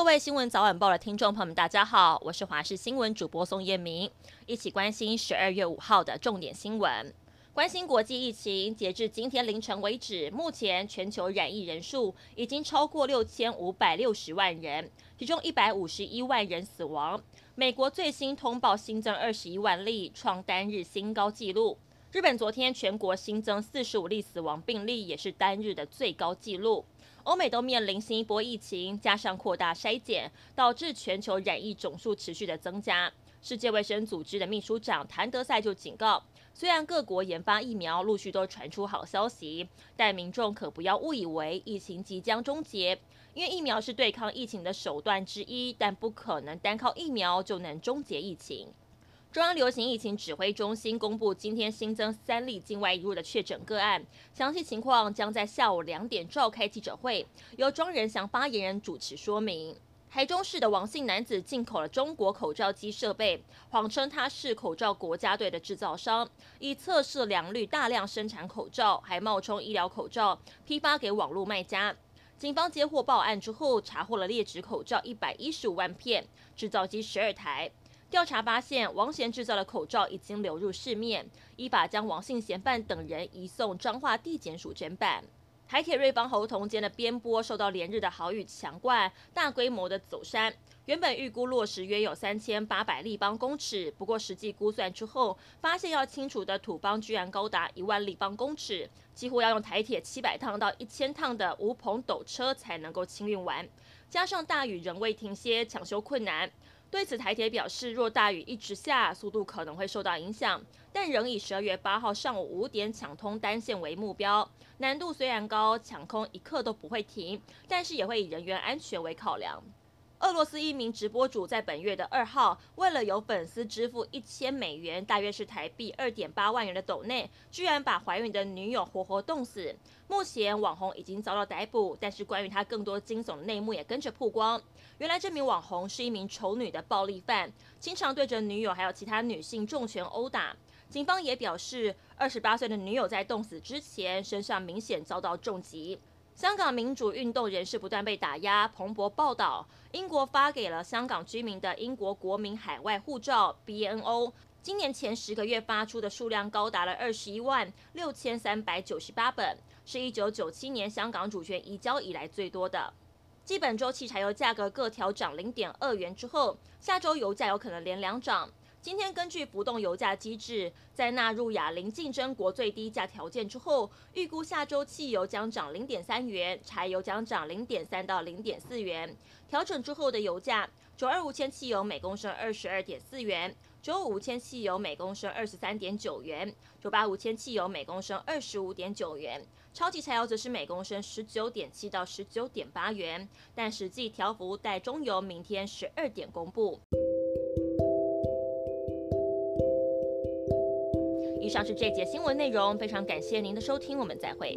各位新闻早晚报的听众朋友们，大家好，我是华视新闻主播宋彦明，一起关心十二月五号的重点新闻。关心国际疫情，截至今天凌晨为止，目前全球染疫人数已经超过六千五百六十万人，其中一百五十一万人死亡。美国最新通报新增二十一万例，创单日新高纪录。日本昨天全国新增四十五例死亡病例，也是单日的最高纪录。欧美都面临新一波疫情，加上扩大筛检，导致全球染疫总数持续的增加。世界卫生组织的秘书长谭德赛就警告，虽然各国研发疫苗陆续都传出好消息，但民众可不要误以为疫情即将终结，因为疫苗是对抗疫情的手段之一，但不可能单靠疫苗就能终结疫情。中央流行疫情指挥中心公布，今天新增三例境外移入的确诊个案，详细情况将在下午两点召开记者会，由庄人祥发言人主持说明。台中市的王姓男子进口了中国口罩机设备，谎称他是口罩国家队的制造商，以测试良率大量生产口罩，还冒充医疗口罩批发给网络卖家。警方接获报案之后，查获了劣质口罩一百一十五万片，制造机十二台。调查发现，王贤制造的口罩已经流入市面，依法将王姓嫌犯等人移送彰化地检署侦办。台铁瑞芳猴硐间的边坡受到连日的豪雨强灌，大规模的走山。原本预估落石约有三千八百立方公尺，不过实际估算之后，发现要清除的土方居然高达一万立方公尺，几乎要用台铁七百趟到一千趟的无棚斗车才能够清运完。加上大雨仍未停歇，抢修困难。对此，台铁表示，若大雨一直下，速度可能会受到影响，但仍以十二月八号上午五点抢通单线为目标。难度虽然高，抢空一刻都不会停，但是也会以人员安全为考量。俄罗斯一名直播主在本月的二号，为了有粉丝支付一千美元（大约是台币二点八万元）的斗内，居然把怀孕的女友活活冻死。目前网红已经遭到逮捕，但是关于他更多惊悚的内幕也跟着曝光。原来这名网红是一名丑女的暴力犯，经常对着女友还有其他女性重拳殴打。警方也表示，二十八岁的女友在冻死之前，身上明显遭到重击。香港民主运动人士不断被打压。彭博报道，英国发给了香港居民的英国国民海外护照 （BNO），今年前十个月发出的数量高达了二十一万六千三百九十八本，是一九九七年香港主权移交以来最多的。继本周汽柴油价格各调涨零点二元之后，下周油价有可能连两涨。今天根据浮动油价机制，在纳入亚棱竞争国最低价条件之后，预估下周汽油将涨零点三元，柴油将涨零点三到零点四元。调整之后的油价，九二五铅汽油每公升二十二点四元，九五无铅汽油每公升二十三点九元，九八五铅汽油每公升二十五点九元，超级柴油则是每公升十九点七到十九点八元。但实际调幅待中油明天十二点公布。以上是这节新闻内容，非常感谢您的收听，我们再会。